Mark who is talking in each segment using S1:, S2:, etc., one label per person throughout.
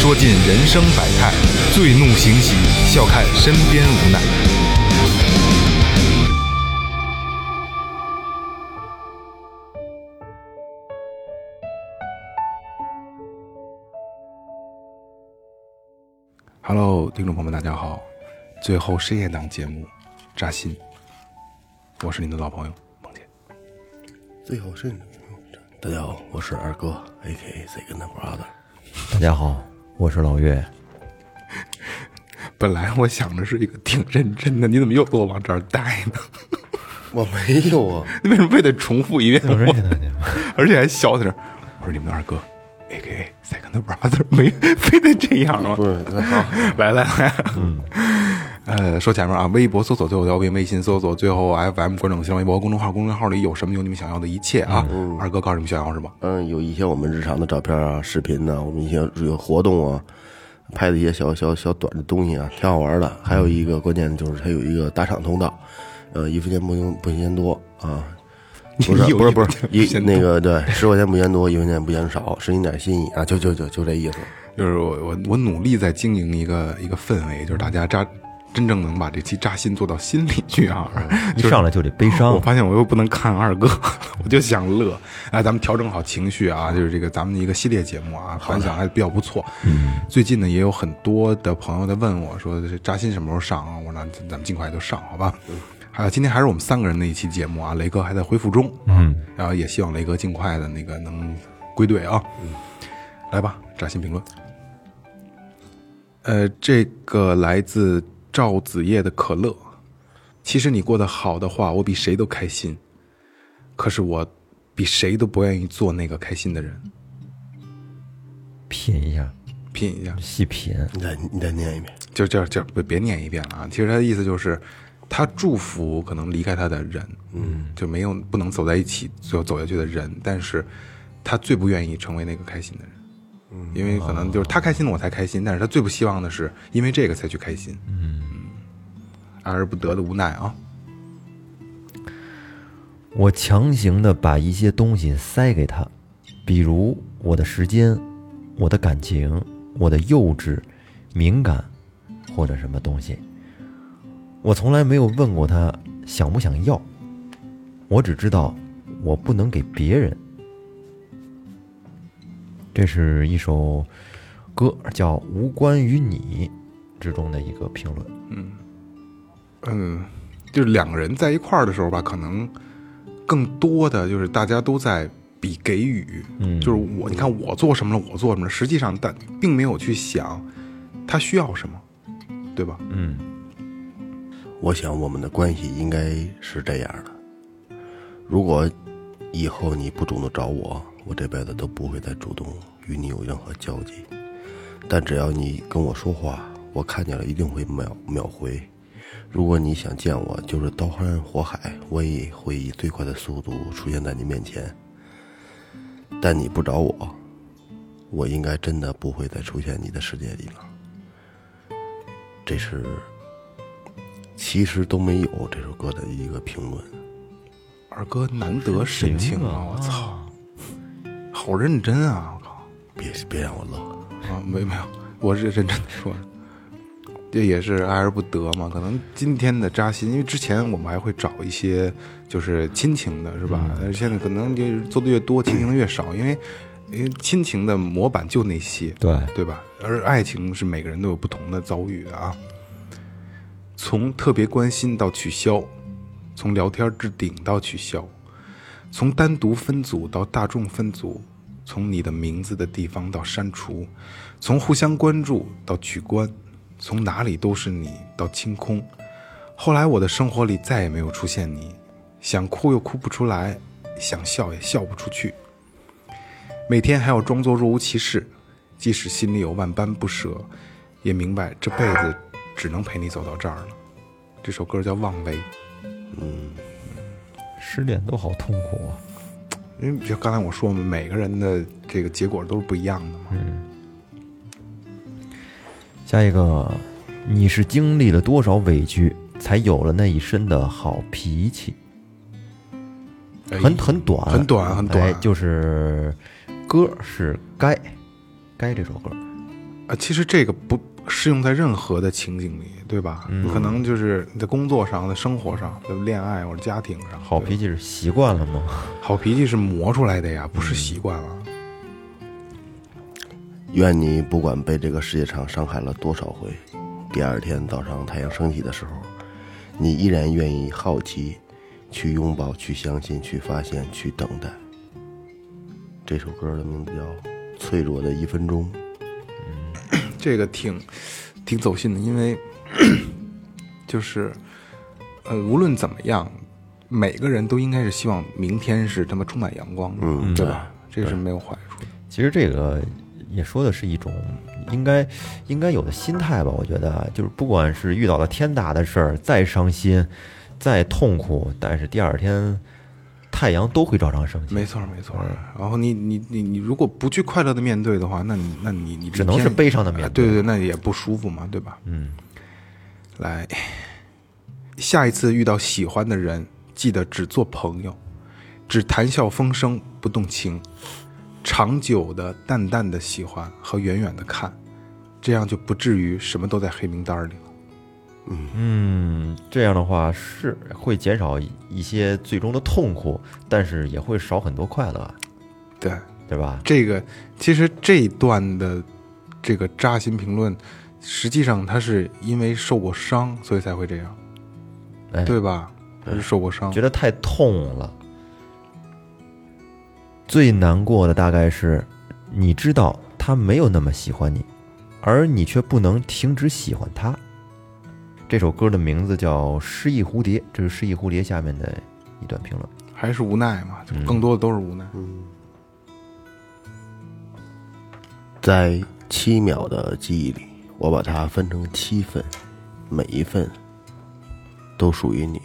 S1: 说尽人生百态；醉怒行喜，笑看身边无奈。Hello，听众朋友们，大家好！最后深夜档节目《扎心》，我是您的老朋友梦姐。
S2: 最后是，大家好，我是二哥，A K A Second Brother。
S3: 大家好，我是老岳。
S1: 本来我想着是一个挺认真的，你怎么又给我往这儿带呢？
S2: 我没有啊，
S1: 你为什么非得重复一遍？
S3: 认识的你
S1: 而且还笑在这儿。我说你们的二哥，A K A Second Brother，没非得这样吗？
S2: 不是，好，
S1: 来来来，嗯，呃，说前面啊，微博搜索最后调频，微信搜索最后 FM，关注新浪微博公众号，公众号里有什么有你们想要的一切啊。二哥告诉你们想要什么？
S2: 嗯，有一些我们日常的照片啊、视频呐、我们一些有活动啊，拍的一些小小小短的东西啊，挺好玩的。还有一个关键就是它有一个打赏通道，呃，一分钱不用不嫌多啊。不是不是不是一那个对，十块钱不嫌多，一分钱不嫌少，是你点心意啊，就就就就这意思。
S1: 就是我我我努力在经营一个一个氛围，就是大家扎真正能把这期扎心做到心里去啊。
S3: 一上来就得悲伤我，
S1: 发现我又不能看二哥，我就想乐。哎，咱们调整好情绪啊，就是这个咱们的一个系列节目啊，反响还比较不错。嗯，最近呢也有很多的朋友在问我说，这扎心什么时候上啊？我说那咱们尽快就上，好吧？还有今天还是我们三个人的一期节目啊，雷哥还在恢复中，嗯，然后也希望雷哥尽快的那个能归队啊。嗯，来吧，扎心评论。呃，这个来自赵子夜的可乐。其实你过得好的话，我比谁都开心。可是我比谁都不愿意做那个开心的人。
S3: 品一下，
S1: 品一下，
S3: 细品。
S2: 你再你再念一遍，
S1: 就就就别别念一遍了啊！其实他的意思就是，他祝福可能离开他的人，嗯，就没有不能走在一起，最后走下去的人，但是他最不愿意成为那个开心的人，嗯，因为可能就是他开心了我才开心，但是他最不希望的是因为这个才去开心，嗯，爱而不得的无奈啊，
S3: 我强行的把一些东西塞给他，比如我的时间、我的感情、我的幼稚、敏感，或者什么东西。我从来没有问过他想不想要，我只知道我不能给别人。这是一首歌，叫《无关于你》之中的一个评论。
S1: 嗯嗯，就是两个人在一块儿的时候吧，可能更多的就是大家都在比给予，嗯，就是我，你看我做什么了，我做什么了，实际上但并没有去想他需要什么，对吧？
S3: 嗯，
S2: 我想我们的关系应该是这样的：如果以后你不主动找我，我这辈子都不会再主动与你有任何交集。但只要你跟我说话，我看见了一定会秒秒回。如果你想见我，就是刀山火海，我也会以最快的速度出现在你面前。但你不找我，我应该真的不会再出现你的世界里了。这是其实都没有这首歌的一个评论。
S1: 二哥难得深情啊！我操，好认真啊！我靠
S2: 别别让我乐，
S1: 啊，没没有，我是认真的说。这也是爱而不得嘛，可能今天的扎心，因为之前我们还会找一些就是亲情的，是吧？呃现在可能就是做的越多，亲情的越少，因为因为亲情的模板就那些，
S3: 对
S1: 对吧？而爱情是每个人都有不同的遭遇的啊。从特别关心到取消，从聊天置顶到取消，从单独分组到大众分组，从你的名字的地方到删除，从互相关注到取关，从哪里都是你到清空。后来我的生活里再也没有出现你，想哭又哭不出来，想笑也笑不出去。每天还要装作若无其事，即使心里有万般不舍，也明白这辈子只能陪你走到这儿了。这首歌叫《望维》，
S3: 失恋都好痛苦啊。
S1: 因为就刚才我说嘛，每个人的这个结果都是不一样的嘛。
S3: 嗯下一个，你是经历了多少委屈，才有了那一身的好脾气？
S1: 哎
S3: 很很短，
S1: 很短很短
S3: 哎就是歌是《该》，《该》这首歌，
S1: 啊，其实这个不适用在任何的情景里，对吧？
S3: 嗯
S1: 可能就是你在工作上、在生活上、在恋爱或者家庭上，
S3: 好脾气是习惯了吗？
S1: 好脾气是磨出来的呀，不是习惯了。
S2: 愿你不管被这个世界上伤害了多少回，第二天早上太阳升起的时候，你依然愿意好奇，去拥抱，去相信，去发现，去等待。这首歌的名字叫《脆弱的一分钟》。
S1: 这个挺挺走心的，因为 就是呃，无论怎么样，每个人都应该是希望明天是他妈充满阳光的，
S2: 嗯
S1: 对吧？这是没有坏处的。
S3: 其实这个也说的是一种应该应该有的心态吧。我觉得就是不管是遇到了天大的事儿，再伤心，再痛苦，但是第二天太阳都会照常升起。
S1: 没错，没错。然后你你你你如果不去快乐的面对的话，那你那你你
S3: 只能是悲伤的面对
S1: 啊对对，那也不舒服嘛，对吧？
S3: 嗯，
S1: 来，下一次遇到喜欢的人，记得只做朋友，只谈笑风生，不动情，长久的、淡淡的喜欢和远远的看，这样就不至于什么都在黑名单里了。
S3: 嗯，这样的话是会减少一些最终的痛苦，但是也会少很多快乐，
S1: 对，
S3: 对吧？
S1: 这个其实这一段的这个扎心评论，实际上他是因为受过伤，所以才会这样，
S3: 哎，
S1: 对吧？他是受过伤
S3: 觉，得太痛了。最难过的大概是，你知道他没有那么喜欢你，而你却不能停止喜欢他。这首歌的名字叫《失忆蝴蝶》，这是《失忆蝴蝶》下面的一段评论。
S1: 还是无奈嘛，就更多的都是无奈。
S2: 在七秒的记忆里，我把它分成七份，每一份都属于你。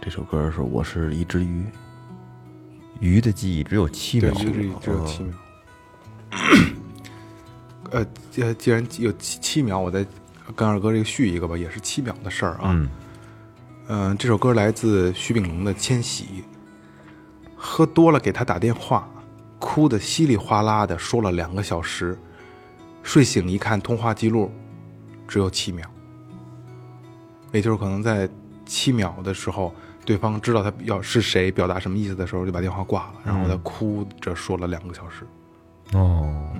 S2: 这首歌是《我是一只鱼》，
S3: 鱼的记忆只有七
S1: 对，
S3: 秒，
S1: 只有只有七秒。呃，既既然有七七秒，我再跟二哥这个续一个吧，也是七秒的事儿啊。
S3: 嗯，
S1: 嗯、这首歌来自徐秉龙的《千玺》。喝多了给他打电话，哭得稀里哗啦的说了两个小时，睡醒一看通话记录，只有七秒。也就是可能在七秒的时候，对方知道他要是谁，表达什么意思的时候，就把电话挂了，然后他哭着说了两个小时。
S3: 哦，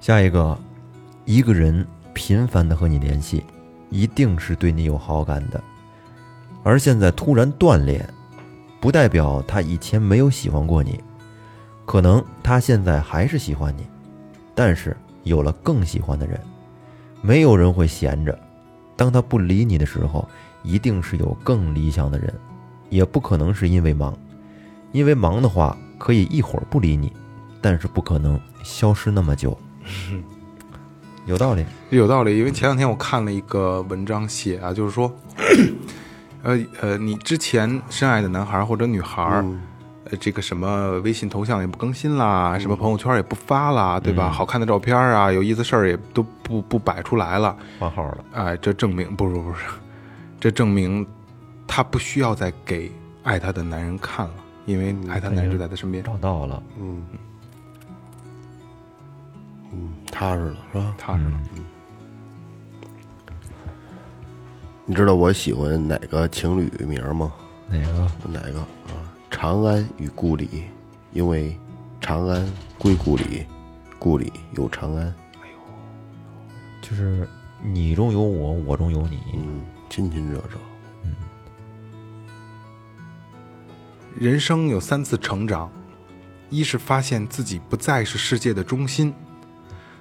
S3: 下一个，一个人频繁的和你联系，一定是对你有好感的，而现在突然断联，不代表他以前没有喜欢过你，可能他现在还是喜欢你，但是有了更喜欢的人，没有人会闲着，当他不理你的时候，一定是有更理想的人，也不可能是因为忙，因为忙的话可以一会儿不理你，但是不可能消失那么久。有道理，
S1: 有道理，因为前两天我看了一个文章写啊，就是说，呃呃，你之前深爱的男孩或者女孩，呃，这个什么微信头像也不更新啦，什么朋友圈也不发啦，对吧？好看的照片啊，有意思事儿也都不不摆出来了，
S3: 换号了。
S1: 哎，这证明不是不是，这证明他不需要再给爱他的男人看了，因为爱他的男人就在他身边，
S3: 找到了，嗯嗯
S2: 踏实了是吧？
S1: 踏实了。
S2: 你知道我喜欢哪个情侣名吗？
S3: 哪个？
S2: 哪个啊？长安与故里，因为长安归故里，故里有长安。
S3: 就是你中有我，我中有你。
S2: 嗯，亲亲热热。
S1: 人生有三次成长：一是发现自己不再是世界的中心；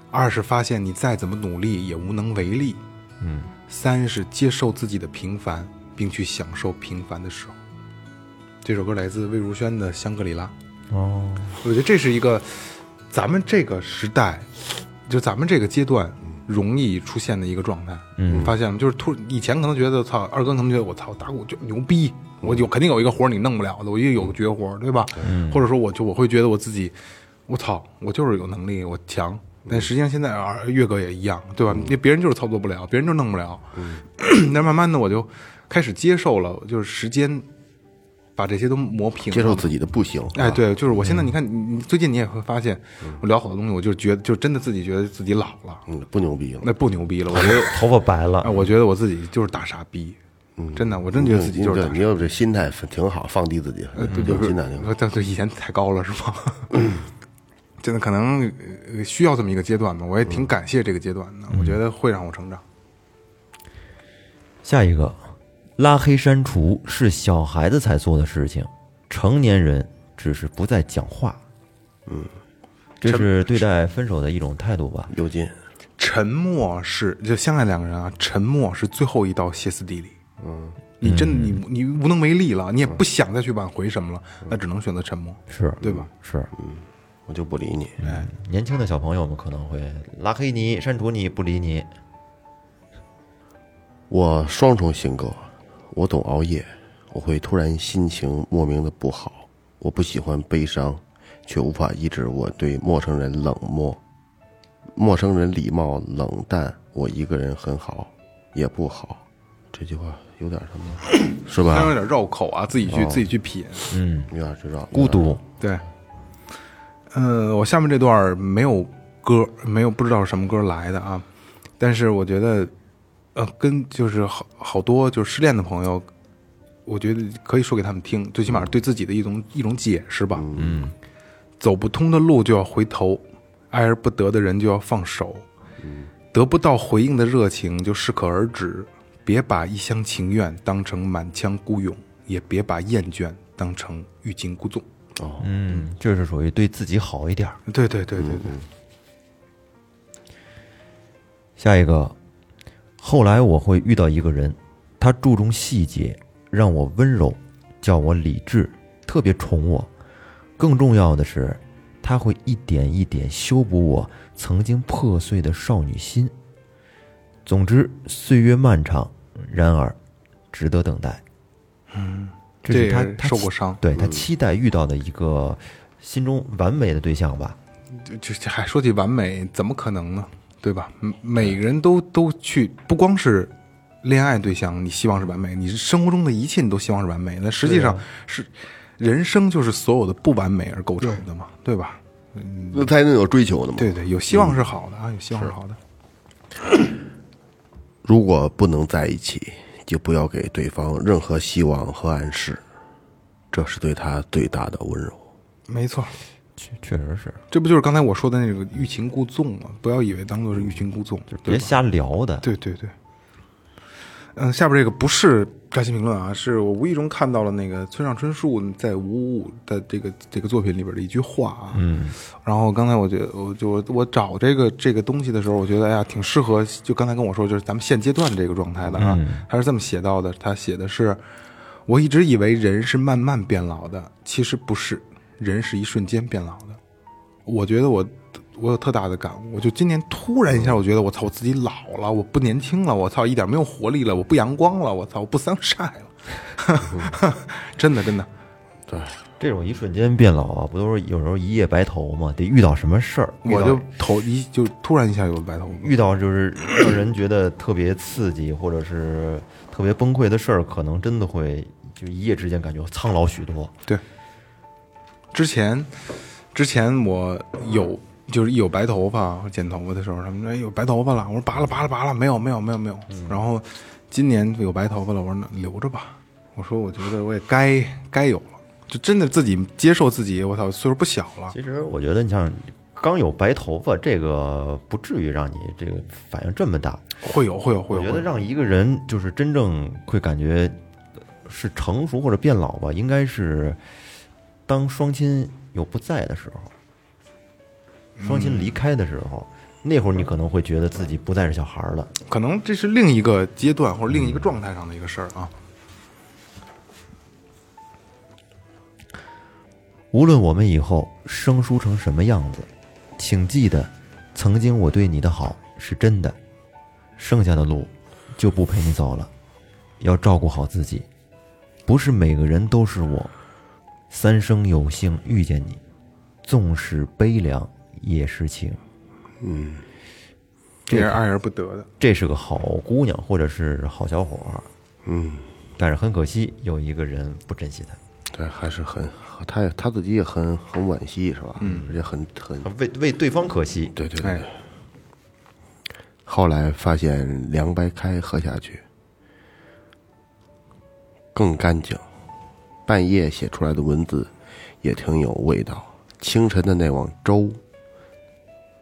S1: 二是发现你再怎么努力也无能为力；
S3: 嗯，
S1: 三是接受自己的平凡，并去享受平凡的时候。这首歌来自魏如萱的《香格里拉》。
S3: 哦，
S1: 我觉得这是一个咱们这个时代，就咱们这个阶段容易出现的一个状态。
S3: 嗯
S1: 你发现吗？就是突以前可能觉得操，二哥可能觉得我操打鼓就牛逼，我有肯定有一个活你弄不了的，我一定有个绝活，对吧？或者说我就我会觉得我自己我操，我就是有能力，我强。但实际上现在啊，岳哥也一样，对吧？因为别人就是操作不了，别人就弄不了。嗯，但慢慢的我就开始接受了，就是时间把这些都磨平了，
S2: 接受自己的不行。
S1: 哎，对，就是我现在你看，你你最近你也会发现，我聊好多东西，我就觉得，就真的自己觉得自己老了，
S2: 嗯，不牛逼了。
S1: 那不牛逼了。我觉得，
S3: 头发白
S1: 哎，
S3: 了，
S1: 我觉得我自己就是大傻逼，嗯真的，我真觉得自己就是。
S2: 你有这心态挺好，放低自己，心态挺好。
S1: 呃，但是以前太高了是吗？真的可能呃需要这么一个阶段吧，我也挺感谢这个阶段的，我觉得会让我成长。
S3: 下一个，拉黑删除是小孩子才做的事情，成年人只是不再讲话。嗯，这是对待分手的一种态度吧？
S2: 有劲，
S1: 沉默是就相爱两个人啊，沉默是最后一道歇斯底里。嗯，你真的你你无能为力了，你也不想再去挽回什么了，那只能选择沉默，
S3: 是
S1: 对吧？
S3: 是，嗯
S2: 我就不理你。
S1: 哎，
S3: 年轻的小朋友们可能会拉黑你、删除你、不理你。
S2: 我双重性格，我懂熬夜，我会突然心情莫名的不好，我不喜欢悲伤，却无法抑制我对陌生人冷漠，陌生人礼貌冷淡，我一个人很好，也不好。这句话有点什么，是吧？
S1: 虽然有点绕口啊，自己去自己去品。
S3: 嗯，
S2: 有点知道
S3: 孤独，
S1: 对，呃，我下面这段没有歌，没有不知道什么歌来的啊，但是我觉得，呃，跟就是好好多就是失恋的朋友，我觉得可以说给他们听，最起码对自己的一种一种解释吧。嗯，走不通的路就要回头，爱而不得的人就要放手，得不到回应的热情就适可而止，别把一厢情愿当成满腔孤勇，也别把厌倦当成欲擒故纵。
S3: 哦嗯，这是属于对自己好一点儿。
S1: 对对对对对，
S3: 下一个，后来我会遇到一个人，他注重细节，让我温柔，叫我理智，特别宠我。更重要的是，他会一点一点修补我曾经破碎的少女心。总之，岁月漫长，然而值得等待。嗯，这是他他
S1: 受过伤
S3: 对他期待遇到的一个心中完美的对象吧。
S1: 就就还说起完美，怎么可能呢？对吧？嗯每个人都都去，不光是恋爱对象，你希望是完美，你是生活中的一切你都希望是完美。那实际上是人生就是所有的不完美而构成的嘛，对吧？
S2: 那才能有追求的嘛。
S1: 对对，有希望是好的啊，有希望是好的。
S2: 如果不能在一起，就不要给对方任何希望和暗示，这是对他最大的温柔。
S1: 没错，
S3: 确确实是，
S1: 这不就是刚才我说的那个欲擒故纵吗？不要以为当做是欲擒故纵，对吧
S3: 别瞎聊的。
S1: 对对对，嗯，下边这个不是扎心评论啊，是我无意中看到了那个村上春树在《五五》的这个这个作品里边的一句话啊。嗯，然后刚才我觉得，我就我找这个这个东西的时候，我觉得哎呀，挺适合，就刚才跟我说，就是咱们现阶段这个状态的啊。他是这么写到的，他写的是，我一直以为人是慢慢变老的，其实不是，人是一瞬间变老的。我觉得我我有特大的感悟，我就今年突然一下，我觉得我操，我自己老了，我不年轻了，我操，一点没有活力了，我不阳光了，我操，我不桑晒了，真的真的，对
S3: 这种一瞬间变老啊，不都是有时候一夜白头吗？得遇到什么事儿，
S1: 我就头一就突然一下有了白头发，
S3: 遇到就是 让人觉得特别刺激或者是特别崩溃的事儿，可能真的会就一夜之间感觉苍老许多。
S1: 对，之前之前我有就是一有白头发剪头发的时候，他们说哎有白头发了，我说拔了拔了拔了，没有没有没有没有。然后今年有白头发了，我说那留着吧。我说我觉得我也该该有了，就真的自己接受自己，我操，岁数不小了。
S3: 其实我觉得你像刚有白头发，这个不至于让你这个反应这么大。
S1: 会有会有会有，
S3: 我觉得让一个人就是真正会感觉是成熟或者变老吧，应该是当双亲有不在的时候，双亲离开的时候，那会儿你可能会觉得自己不再是小孩儿了。
S1: 可能这是另一个阶段或者另一个状态上的一个事儿啊。
S3: 无论我们以后生疏成什么样子，请记得，曾经我对你的好是真的，剩下的路就不陪你走了，要照顾好自己。不是每个人都是我，三生有幸遇见你，纵使悲凉也是情。
S1: 嗯这是爱而不得的。
S3: 这是个好姑娘或者是好小伙儿，
S2: 嗯，
S3: 但是很可惜有一个人不珍惜他，
S2: 对，还是很他也他自己也很很惋惜，是吧？嗯，而且很很
S3: 为为对方可惜。
S2: 对对对。
S1: 哎，
S2: 后来发现凉白开喝下去更干净，半夜写出来的文字也挺有味道。清晨的那碗粥，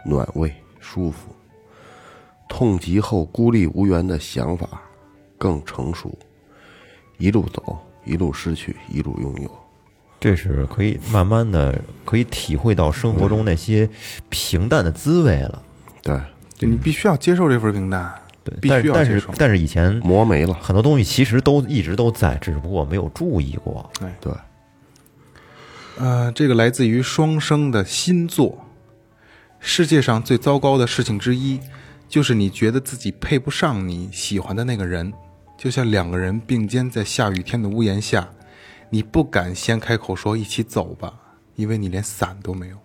S2: 暖胃舒服。痛极后孤立无援的想法更成熟。一路走，一路失去，一路拥有。
S3: 这是可以慢慢的可以体会到生活中那些平淡的滋味了。
S2: 对，
S1: 就你必须要接受这份平淡，
S3: 对，
S1: 必
S3: 但是但
S1: 须要接受。
S3: 是但是以前
S2: 磨没了。
S3: 很多东西其实都一直都在，只不过没有注意过。
S2: 对，
S1: 呃，这个来自于双生的新作。世界上最糟糕的事情之一，就是你觉得自己配不上你喜欢的那个人，就像两个人并肩在下雨天的屋檐下，你不敢先开口说一起走吧，因为你连伞都没有。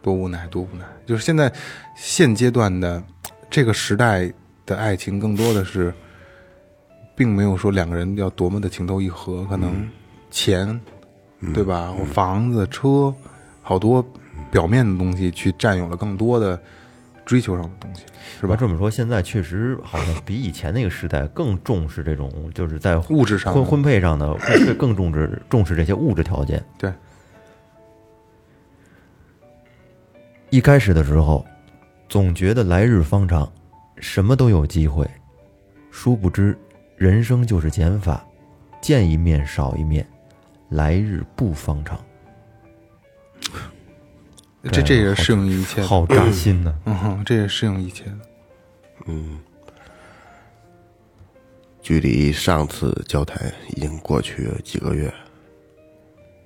S1: 多无奈，多无奈！就是现在现阶段的这个时代的爱情，更多的是，并没有说两个人要多么的情投意合，可能钱，对吧？或房子、车，好多表面的东西去占有了更多的追求上的东西，是吧？
S3: 这么说，现在确实好像比以前那个时代更重视这种，就是在
S1: 物质上
S3: 婚婚配上的会更重视重视这些物质条件。
S1: 对，
S3: 一开始的时候，总觉得来日方长，什么都有机会，殊不知人生就是减法，见一面少一面，来日不方长。
S1: 这这也适用于一切的。
S3: 好扎心呐、
S1: 嗯哼，这也适应一切的。
S2: 距离上次交谈已经过去几个月，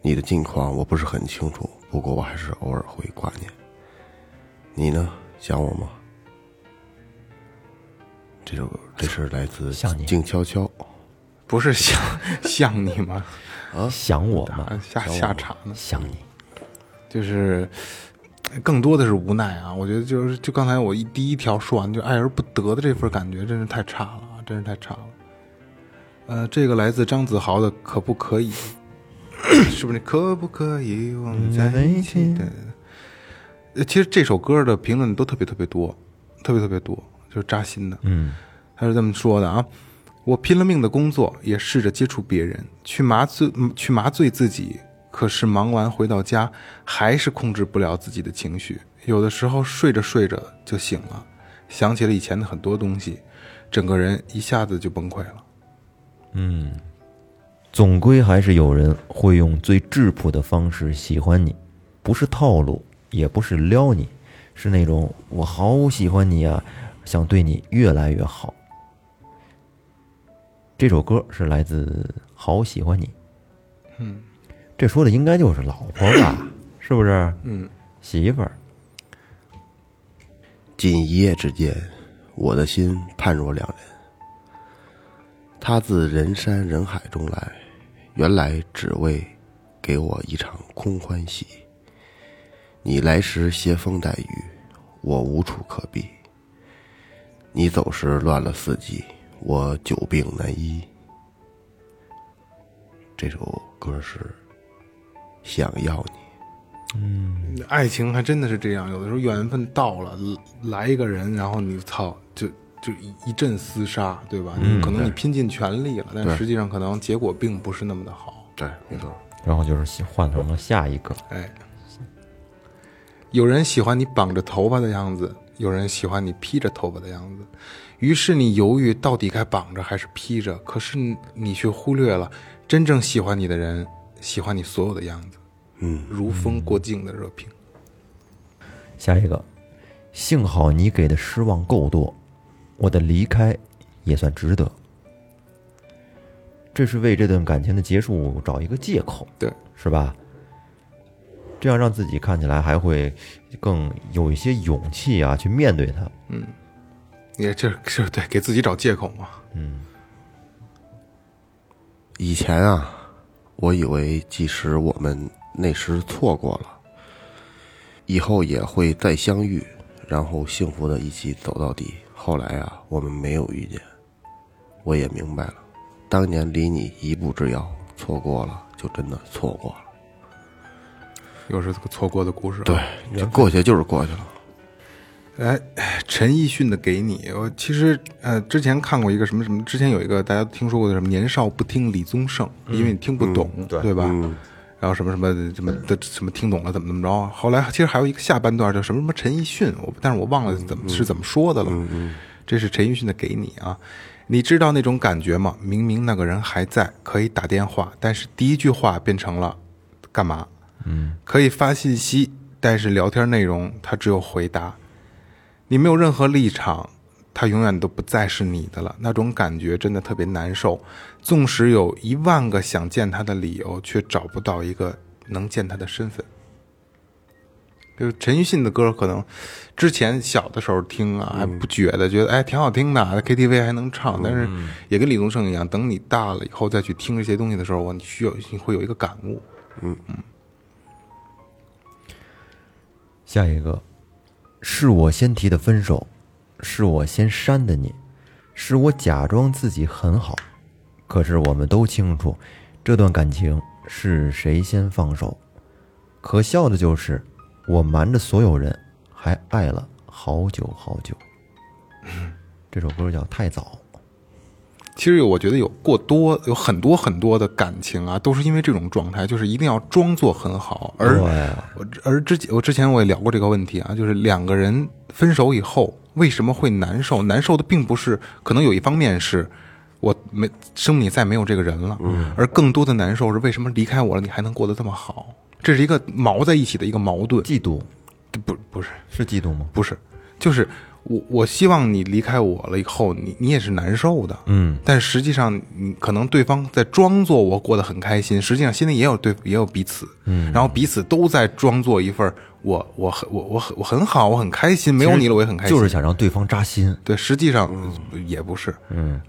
S2: 你的近况我不是很清楚，不过我还是偶尔会挂念。你呢？想我吗？这首歌这是来自静悄悄，
S1: 不是想 想你吗？
S3: 啊想我吗？
S1: 啊，下下场呢，
S3: 想你。
S1: 就是更多的是无奈啊。我觉得就是就刚才我一第一条说完，就爱而不得的这份感觉，真是太差了啊，真是太差了。呃，这个来自张子豪的《可不可以》，是不是？可不可以我们在一起？对对对。呃其实这首歌的评论都特别特别多，特别特别多，就是扎心的。
S3: 嗯，
S1: 他是这么说的啊：我拼了命的工作，也试着接触别人，去麻醉嗯去麻醉自己。可是忙完回到家，还是控制不了自己的情绪。有的时候睡着睡着就醒了，想起了以前的很多东西，整个人一下子就崩溃了。
S3: 嗯总归还是有人会用最质朴的方式喜欢你，不是套路，也不是撩你，是那种我好喜欢你啊，想对你越来越好。这首歌是来自《好喜欢你》，
S1: 嗯，
S3: 这说的应该就是老婆吧？是不是？
S1: 嗯，
S3: 媳妇儿。
S2: 仅一夜之间，我的心判若两人。他自人山人海中来，原来只为给我一场空欢喜。你来时携风带雨，我无处可避。你走时乱了四季，我久病难医。这首歌是想要你。
S1: 嗯爱情还真的是这样，有的时候缘分到了，来一个人，然后你操，就就一一阵厮杀，对吧？你可能你拼尽全力了，但实际上可能结果并不是那么的好。
S2: 对，没错。
S3: 然后就是换成了下一个，
S1: 哎，有人喜欢你绑着头发的样子，有人喜欢你披着头发的样子，于是你犹豫到底该绑着还是披着，可是你你却忽略了真正喜欢你的人喜欢你所有的样子，
S2: 嗯，
S1: 如风过境的热评。
S3: 下一个，幸好你给的失望够多，我的离开也算值得。这是为这段感情的结束找一个借口，
S1: 对，
S3: 是吧？这样让自己看起来还会更有一些勇气啊，去面对它。
S1: 也这是对给自己找借口嘛。
S2: 嗯以前啊，我以为即使我们那时错过了，以后也会再相遇，然后幸福的一起走到底。后来啊，我们没有遇见，我也明白了，当年离你一步之遥，错过了就真的错过了。
S1: 又是这个错过的故事、啊。
S2: 对，这过去就是过去了。
S1: 哎，陈奕迅的《给你》，我其实呃之前看过一个什么什么，之前有一个大家听说过的什么“年少不听李宗盛”，因为你听不懂，对吧？然后什么什么什么的什么听懂了怎么怎么着？后来其实还有一个下半段叫什么什么陈奕迅，我但是我忘了怎么是怎么说的了。这是陈奕迅的《给你》啊，你知道那种感觉吗？明明那个人还在，可以打电话，但是第一句话变成了干嘛？嗯，可以发信息，但是聊天内容他只有回答。你没有任何立场，他永远都不再是你的了。那种感觉真的特别难受。纵使有一万个想见他的理由，却找不到一个能见他的身份。就是陈奕迅的歌，可能之前小的时候听啊还不觉得，觉得哎挺好听的，KTV 还能唱。但是也跟李宗盛一样，等你大了以后再去听这些东西的时候，我你需要你会有一个感悟。
S3: 下一个，是我先提的分手，是我先删的你，是我假装自己很好，可是我们都清楚，这段感情是谁先放手。可笑的就是，我瞒着所有人，还爱了好久好久。这首歌叫《太早》。
S1: 其实，我觉得有过多，有很多很多的感情啊，都是因为这种状态，就是一定要装作很好。而而之前我之前我也聊过这个问题啊，就是两个人分手以后为什么会难受？难受的并不是可能有一方面是我没生命里再没有这个人了，嗯而更多的难受是为什么离开我了，你还能过得这么好？这是一个毛在一起的一个矛盾。
S3: 嫉妒
S1: 不不是
S3: 是嫉妒吗？
S1: 不是，就是我我希望你离开我了以后，你你也是难受的，
S3: 嗯，
S1: 但实际上你可能对方在装作我过得很开心，实际上心里也有对也有彼此，嗯，然后彼此都在装作一份儿我我很我我很我很好，我很开心，没有你了我也很开心，
S3: 就是想让对方扎心。
S1: 对，实际上也不是，嗯。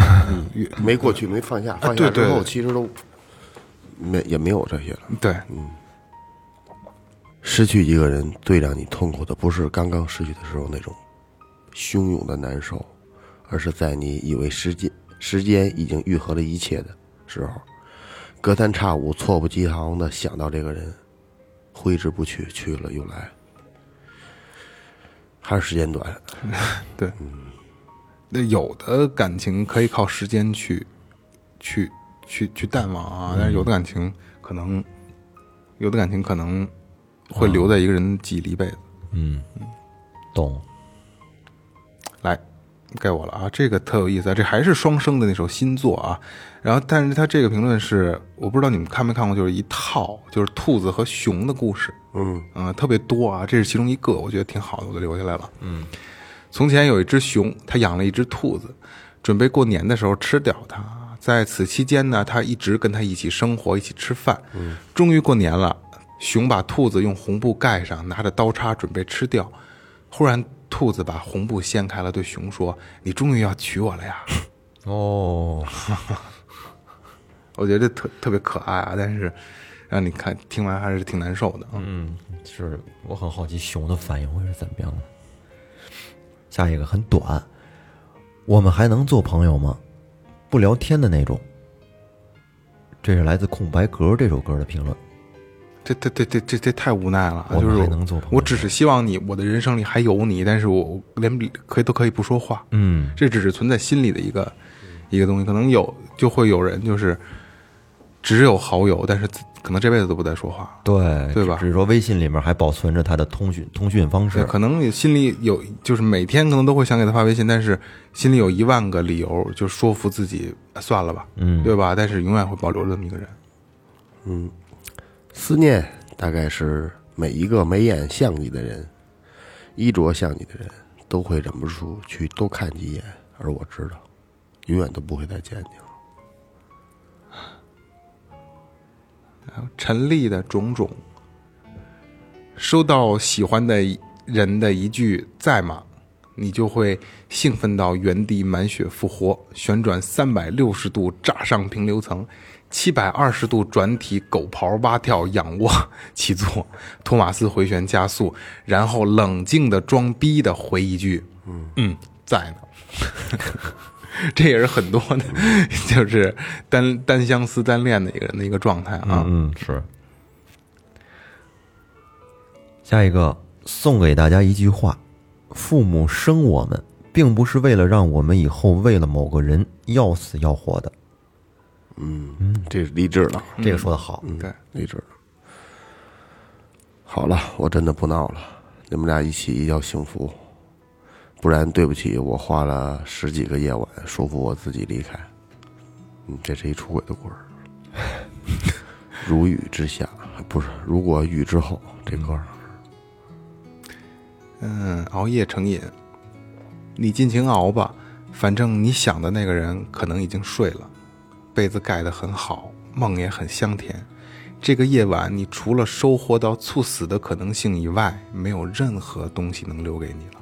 S2: 没过去，没放下，放
S1: 啊对对
S2: 下之后，其实都没也没有这些了。
S1: 对，
S2: 失去一个人最让你痛苦的，不是刚刚失去的时候那种汹涌的难受，而是在你以为时间时间已经愈合了一切的时候，隔三差五、猝不及防的想到这个人，挥之不去，去了又来，还是时间短。
S1: 对，那有的感情可以靠时间去去去去淡忘啊，但是有的感情可能有的感情可能会留在一个人记忆里一辈子。
S3: 嗯懂？
S1: 来，该我了啊！这个特有意思啊，这还是双生的那首新作啊。然后，但是他这个评论是，我不知道你们看没看过，就是一套就是兔子和熊的故事，
S2: 嗯
S1: 嗯、特别多啊。这是其中一个，我觉得挺好的，我就留下来了。嗯，从前有一只熊，它养了一只兔子，准备过年的时候吃掉它。在此期间呢，它一直跟它一起生活，一起吃饭。嗯，终于过年了，熊把兔子用红布盖上，拿着刀叉准备吃掉。忽然，兔子把红布掀开了，对熊说：“你终于要娶我了呀！”
S3: 哦，
S1: 我觉得特特别可爱啊，但是让你看听完还是挺难受的啊。
S3: 嗯，是我很好奇熊的反应会是怎么样的。下一个很短，我们还能做朋友吗？不聊天的那种。这是来自空白格这首歌的评论。
S1: 这这这这这这太无奈了就是
S3: 还能做朋友
S1: 我只是希望你我的人生里还有你，但是我我连可以都可以不说话，
S3: 嗯，
S1: 这只是存在心里的一个一个东西，可能有就会有人就是只有好友，但是可能这辈子都不再说话。
S3: 对
S1: 对吧
S3: 只是说微信里面还保存着他的通讯通讯方，式。
S1: 可能你心里有，就是每天可能都会想给他发微信，但是心里有一万个理由，就说服自己啊算了吧，
S3: 嗯
S1: 对吧？但是永远会保留这么一个人。
S2: 思念大概是每一个眉眼像你的人，衣着像你的人，都会忍不住去多看几眼。而我知道，永远都不会再见你了。
S1: 陈丽的种种，收到喜欢的人的一句“在吗”，你就会兴奋到原地满血复活，旋转三百六十度，炸上平流层，七百二十度转体狗刨蛙跳仰卧 起坐，托马斯回旋加速，然后冷静的装逼的回一句：“嗯嗯，在呢。”这也是很多的，就是单单相思单恋的一个人的一个状态啊。
S3: 嗯，是。下一个送给大家一句话：父母生我们，并不是为了让我们以后为了某个人要死要活的。
S2: 这是励志了，
S3: 这个说的好。
S1: 对，
S2: 励志了。好了，我真的不闹了，你们俩一起要幸福，不然对不起，我花了十几个夜晚说服我自己离开。嗯，这是一出轨的故事。如雨之下，不是，如果雨之后，这歌儿
S1: 嗯，熬夜成瘾，你尽情熬吧，反正你想的那个人可能已经睡了，被子盖得很好，梦也很香甜。这个夜晚，你除了收获到猝死的可能性以外，没有任何东西能留给你了。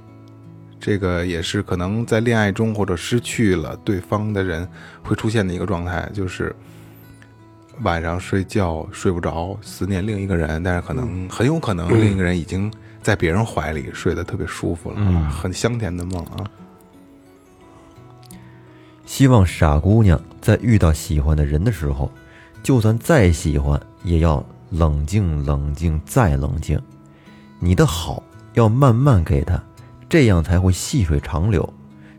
S1: 这个也是可能在恋爱中或者失去了对方的人会出现的一个状态，就是晚上睡觉睡不着，思念另一个人，但是可能很有可能另一个人已经在别人怀里睡得特别舒服了，啊很香甜的梦啊。
S3: 希望傻姑娘在遇到喜欢的人的时候，就算再喜欢，也要冷静、冷静再冷静。你的好要慢慢给他，这样才会细水长流。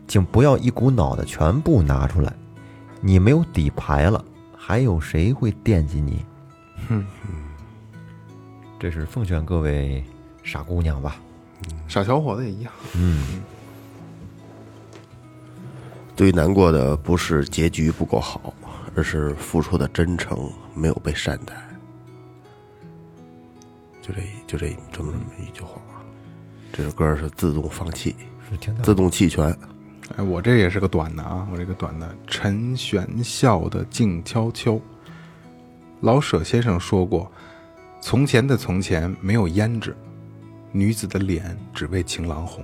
S3: 请不要一股脑的全部拿出来，你没有底牌了，还有谁会惦记你？哼，这是奉劝各位傻姑娘吧。
S1: 傻小伙子也一样，
S2: 最难过的不是结局不够好，而是付出的真诚没有被善待。就这，就这这么这么一句话。这首歌是自动放弃，
S3: 是
S2: 自动弃权。
S1: 哎，我这也是个短的啊，我这个短的，陈玄笑的静悄悄。老舍先生说过：“从前的从前没有胭脂，女子的脸只为情郎红。”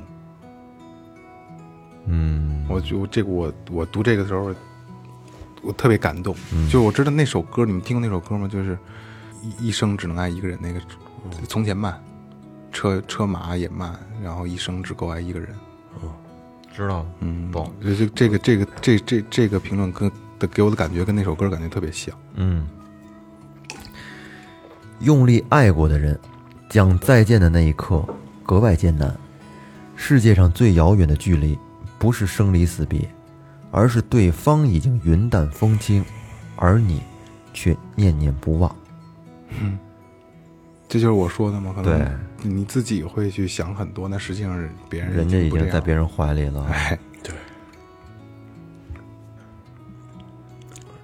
S3: 嗯，
S1: 我就这个我我读这个的时候，我特别感动。就是我知道那首歌，你们听过那首歌吗？就是一一生只能爱一个人，那个从前慢，车车马也慢，然后一生只够爱一个人。
S3: 哦知道，
S1: 嗯，
S3: 懂。
S1: 这这这个这个这这这个评论跟的给我的感觉跟那首歌感觉特别像。
S3: 嗯，用力爱过的人，讲再见的那一刻格外艰难。世界上最遥远的距离，不是生离死别，而是对方已经云淡风轻，而你却念念不忘。
S1: 这就是我说的吗？可能
S3: 对
S1: 你自己会去想很多，那实际上别人
S3: 人家已经在别人怀里了。
S1: 哎，对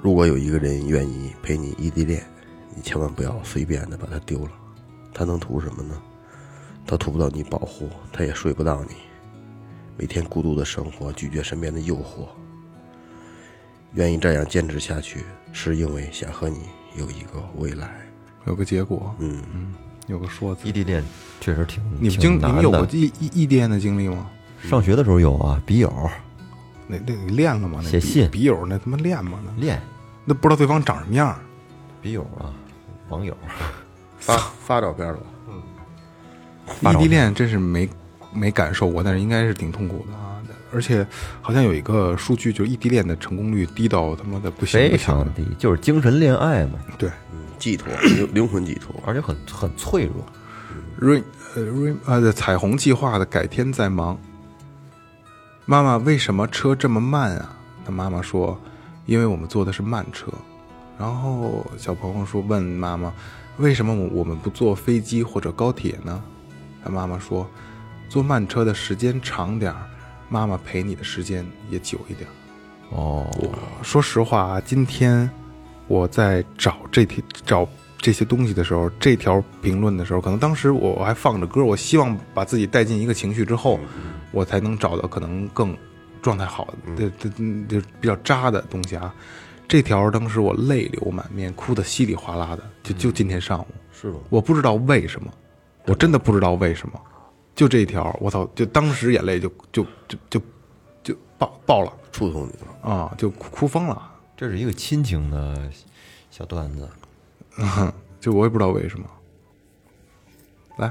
S2: 如果有一个人愿意陪你异地恋，你千万不要随便的把他丢了。他能图什么呢？他图不到你保护，他也睡不到你。每天孤独的生活，拒绝身边的诱惑，愿意这样坚持下去，是因为想和你有一个未来。
S1: 有个结果，
S2: 嗯嗯，
S1: 有个说辞
S3: 异。地恋确实挺
S1: 你们经你们有过。异异异地恋的经历吗？
S3: 上学的时候有啊，笔友
S1: 那那你练了吗？那
S3: 写信
S1: 笔友那他妈练吗？那
S3: 练
S1: 那不知道对方长什么样。
S3: 笔友啊，网友。
S2: 发发照片了嗯？
S1: 异地恋真是没没感受过，但是应该是挺痛苦的啊。而且好像有一个数据，就是异地恋的成功率低到他妈的不行
S3: 非。常低，就是精神恋爱嘛，
S1: 对
S2: 嗯，寄托灵灵魂寄托。
S3: 而且很很脆弱。
S1: 瑞呃瑞呃彩虹计划的改天再忙。妈妈，为什么车这么慢啊？他妈妈说，因为我们坐的是慢车。然后小朋友说问妈妈，为什么我我们不坐飞机或者高铁呢？他妈妈说，坐慢车的时间长点儿，妈妈陪你的时间也久一点儿。
S3: 哦，
S1: 说实话啊，今天我在找这题找这些东西的时候，这条评论的时候，可能当时我我还放着歌，我希望把自己带进一个情绪之后，我才能找到可能更状态好的、这这就比较渣的东西啊。这条当时我泪流满面，哭得稀里哗啦的，就就今天上午，
S2: 是吗？
S1: 我不知道为什么，我真的不知道为什么，就这一条，我操，就当时眼泪就就就就就爆爆了
S2: 触动你了。
S1: 啊，就哭哭疯了。
S3: 这是一个亲情的小段子，
S1: 就我也不知道为什么。来，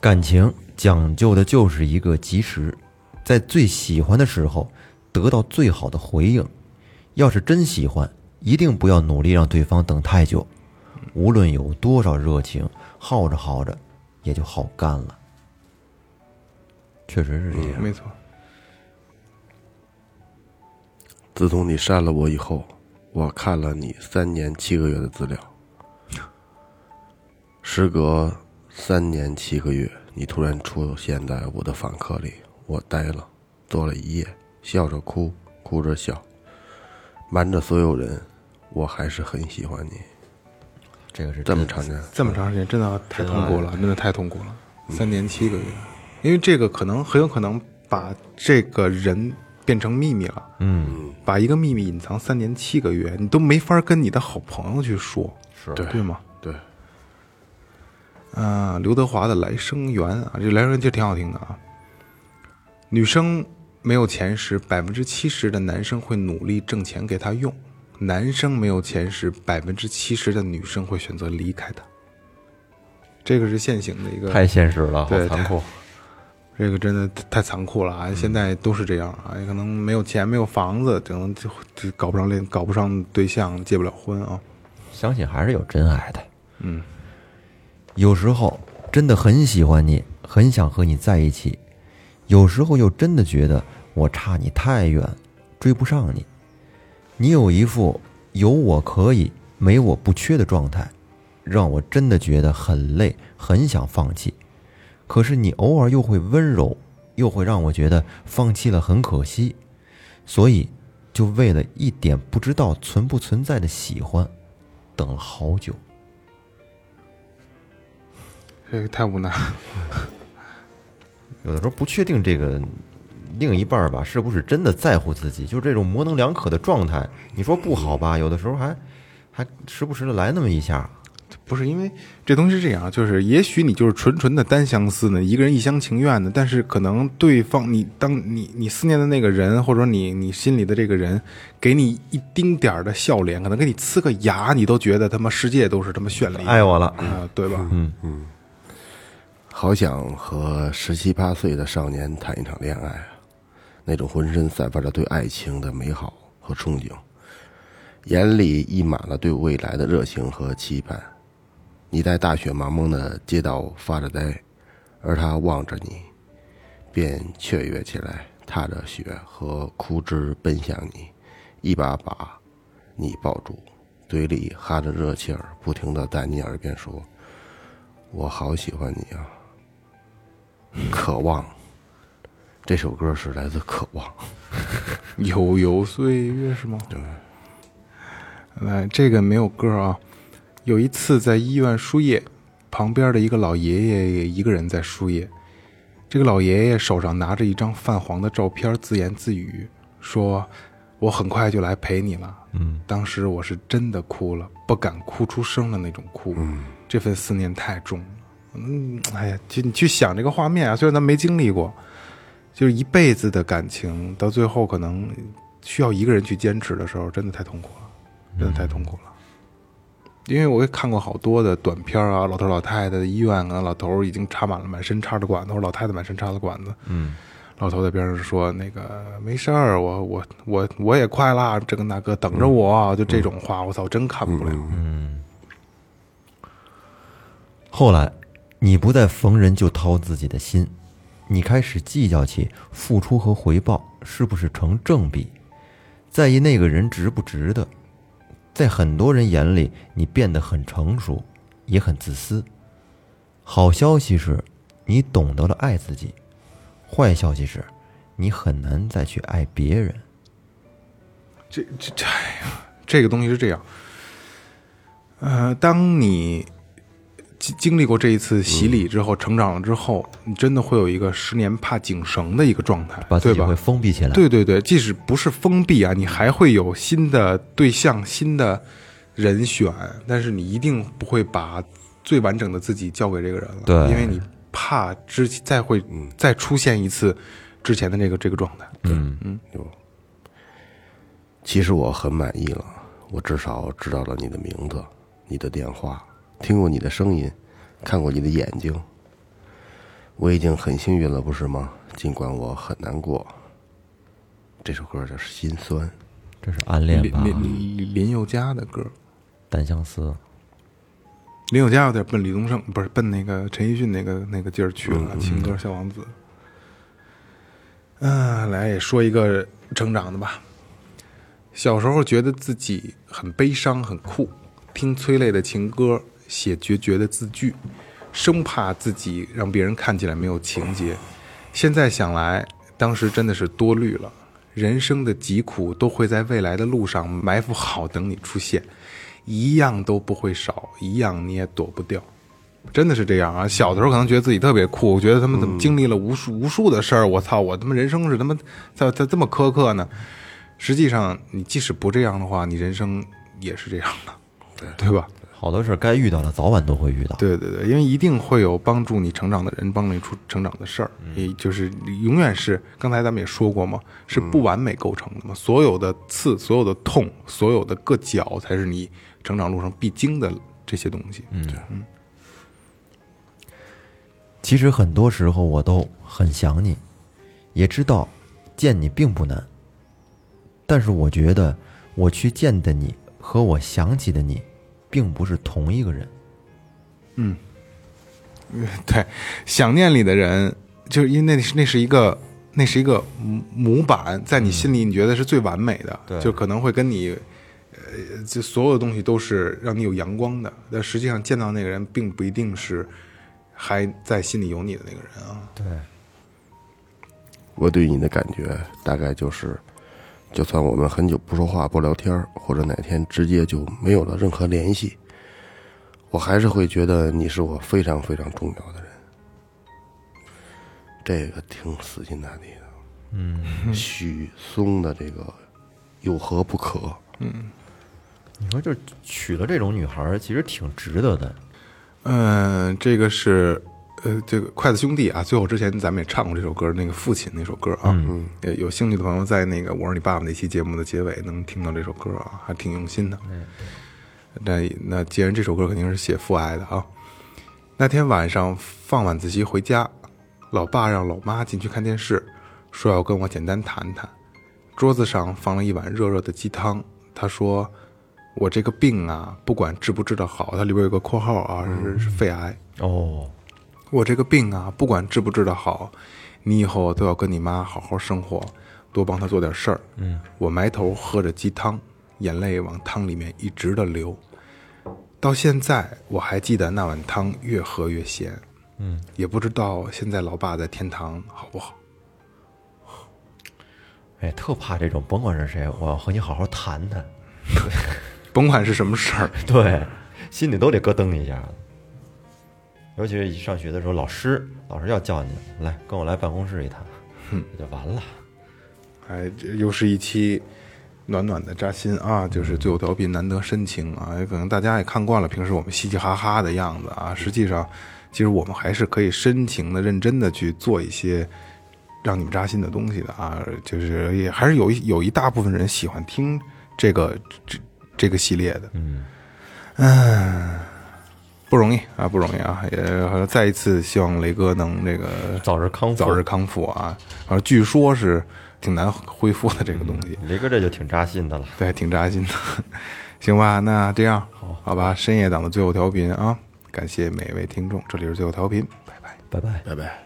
S3: 感情讲究的就是一个及时，在最喜欢的时候得到最好的回应。要是真喜欢，一定不要努力让对方等太久。无论有多少热情，耗着耗着也就好干了。确实是这样。
S1: 没错，
S2: 自从你删了我以后，我看了你三年七个月的资料。时隔三年七个月，你突然出现在我的访客里，我呆了，坐了一夜，笑着哭，哭着笑，瞒着所有人，我还是很喜欢你。
S3: 这个是
S2: 这么长时间，
S1: 这么长时间真的太痛苦了，真的太痛苦了，三年七个月，因为这个可能很有可能把这个人变成秘密了，
S3: 嗯，
S1: 把一个秘密隐藏三年七个月，你都没法跟你的好朋友去说，
S3: 是。
S2: 对
S1: 对吗？
S2: 对，
S1: 啊，刘德华的《来生缘》啊，这《来生缘》其实挺好听的啊。女生没有钱时，百分之七十的男生会努力挣钱给她用；男生没有钱时，百分之七十的女生会选择离开他。这个是现行的一个，
S3: 太现实了，好
S1: 对
S3: 残酷。
S1: 这个真的太残酷了啊！现在都是这样啊，可能没有钱，没有房子，可能就就搞不上恋，搞不上对象，结不了婚啊。
S3: 相信还是有真爱的。
S1: 嗯，
S3: 有时候真的很喜欢你，很想和你在一起；有时候又真的觉得我差你太远，追不上你。你有一副有我可以，没我不缺的状态，让我真的觉得很累，很想放弃。可是你偶尔又会温柔，又会让我觉得放弃了很可惜，所以就为了一点不知道存不存在的喜欢，等了好久。
S1: 这个太无奈了。
S3: 有的时候不确定这个另一半儿吧，是不是真的在乎自己，就是这种模棱两可的状态。你说不好吧，有的时候还还时不时的来那么一下。
S1: 不是因为这东西是这样，就是也许你就是纯纯的单相思呢，一个人一厢情愿的，但是可能对方你当你你思念的那个人，或者说你你心里的这个人，给你一丁点儿的笑脸，可能给你呲个牙，你都觉得他妈世界都是他妈绚丽
S3: 爱我了，
S1: 啊，对吧？
S3: 嗯
S2: 好想和十七八岁的少年谈一场恋爱啊，那种浑身散发着对爱情的美好和憧憬，眼里溢满了对未来的热情和期盼。你在大雪茫茫的街道发着呆，而他望着你，便雀跃起来，踏着雪和枯枝奔向你，一把把你抱住，嘴里哈着热气儿，不停的在你耳边说：“我好喜欢你啊。”渴望，这首歌是来自《渴望》。
S1: 悠悠岁月是吗？对。来，这个没有歌啊。有一次在医院输液，旁边的一个老爷爷也一个人在输液。这个老爷爷手上拿着一张泛黄的照片，自言自语说：“我很快就来陪你了。”嗯，当时我是真的哭了，不敢哭出声的那种哭。嗯，这份思念太重了。嗯，哎呀，就你去想这个画面啊，虽然咱没经历过，就是一辈子的感情，到最后可能需要一个人去坚持的时候，真的太痛苦了，真的太痛苦了。因为我也看过好多的短片啊，老头老太太的医院啊，老头已经插满了满身插着管子，或者老太太满身插着管子，
S3: 嗯，
S1: 老头在边上说那个没事儿，我我我我也快啦，这个那个等着我，就这种话，我操，真看不了。
S3: 嗯后来，你不再逢人就掏自己的心，你开始计较起付出和回报是不是成正比，在意那个人值不值得。在很多人眼里，你变得很成熟，也很自私。好消息是，你懂得了爱自己；坏消息是，你很难再去爱别人。
S1: 这这这，哎呀，这个东西是这样。呃，当你经经历过这一次洗礼之后，成长了之后，你真的会有一个十年怕井绳的一个状态，对吧
S3: 把自己会？封闭起来。
S1: 对对对，即使不是封闭啊，你还会有新的对象、新的人选，但是你一定不会把最完整的自己交给这个人了，
S3: 对。
S1: 因为你怕之再会再出现一次之前的那个这个状态。
S3: 嗯。
S2: 嗯，其实我很满意了，我至少知道了你的名字、你的电话，听过你的声音，看过你的眼睛。我已经很幸运了，不是吗？尽管我很难过。这首歌叫《心酸》。
S3: 这是暗恋吧？
S1: 林林林林宥嘉的歌，
S3: 单相思，
S1: 林宥嘉有点奔李宗盛，不是奔那个陈奕迅那个那个劲儿去了，情歌小王子。嗯、来也说一个成长的吧。小时候觉得自己很悲伤、很酷，听催泪的情歌，写决绝的字句，生怕自己让别人看起来没有情节。现在想来，当时真的是多虑了。人生的疾苦都会在未来的路上埋伏好，等你出现，一样都不会少，一样你也躲不掉。真的是这样啊！小的时候可能觉得自己特别酷，我觉得他们怎么经历了无数无数的事儿，我操，我他妈人生是他妈咋咋这么苛刻呢？实际上，你即使不这样的话，你人生也是这样的，对吧？
S3: 好多事儿该遇到的早晚都会遇到。
S1: 对对对，因为一定会有帮助你成长的人，帮助你出成长的事儿，也就是永远是刚才咱们也说过嘛，是不完美构成的嘛。所有的刺，所有的痛，所有的硌脚，才是你成长路上必经的这些东西。嗯，
S3: 其实很多时候我都很想你，也知道见你并不难，但是我觉得我去见的你和我想起的你，并不是同一个人。嗯。
S1: 对，想念里的人，就是因为那是那是一个那是一个模模板，在你心里你觉得是最完美的，
S3: 对。
S1: 就可能会跟你，呃，就所有的东西都是让你有阳光的，但实际上见到那个人，并不一定是还在心里有你的那个人啊。
S3: 对，
S2: 我对你的感觉大概就是，就算我们很久不说话、不聊天，或者哪天直接就没有了任何联系，我还是会觉得你是我非常非常重要的人。这个挺死心塌地的，嗯，许嵩的这个有何不可？
S3: 你说就娶了这种女孩，其实挺值得的。
S1: 嗯，这个是呃，这个筷子兄弟啊，最后之前咱们也唱过这首歌，那个父亲那首歌啊，嗯，有兴趣的朋友在那个我是你爸爸那期节目的结尾能听到这首歌啊，还挺用心的。那那既然这首歌肯定是写父爱的啊，那天晚上放晚自习回家，老爸让老妈进去看电视，说要跟我简单谈谈。桌子上放了一碗热热的鸡汤，他说：“我这个病啊，不管治不治得好，它里边有个括号啊，是是肺癌。
S3: 哦，
S1: 我这个病啊，不管治不治得好，你以后都要跟你妈好好生活，多帮她做点事儿。嗯，我埋头喝着鸡汤，眼泪往汤里面一直的流。到现在我还记得那碗汤越喝越咸。嗯，也不知道现在老爸在天堂好不好。
S3: 哎，特怕这种，甭管是谁，我要和你好好谈谈。
S1: 甭管是什么事儿，
S3: 对，心里都得咯噔一下。尤其是一上学的时候，老师老师要叫你来跟我来办公室一趟，这就完了。
S1: 哎，这又是一期暖暖的扎心啊！就是最后调频难得深情啊，也可能大家也看惯了平时我们嘻嘻哈哈的样子啊，实际上，其实我们还是可以深情的、认真的去做一些让你们扎心的东西的啊。就是也还是有一有一大部分人喜欢听这个这这个系列的，嗯，不容易啊，不容易啊！也再一次希望雷哥能这个
S3: 早日康复，
S1: 早日康复啊！啊，据说是挺难恢复的这个东西，
S3: 雷哥这就挺扎心的了。
S1: 对，挺扎心的。行吧，那这样好吧，深夜党的最后调频啊，感谢每位听众，这里是最后调频，拜拜。
S3: 拜拜。
S2: 拜拜。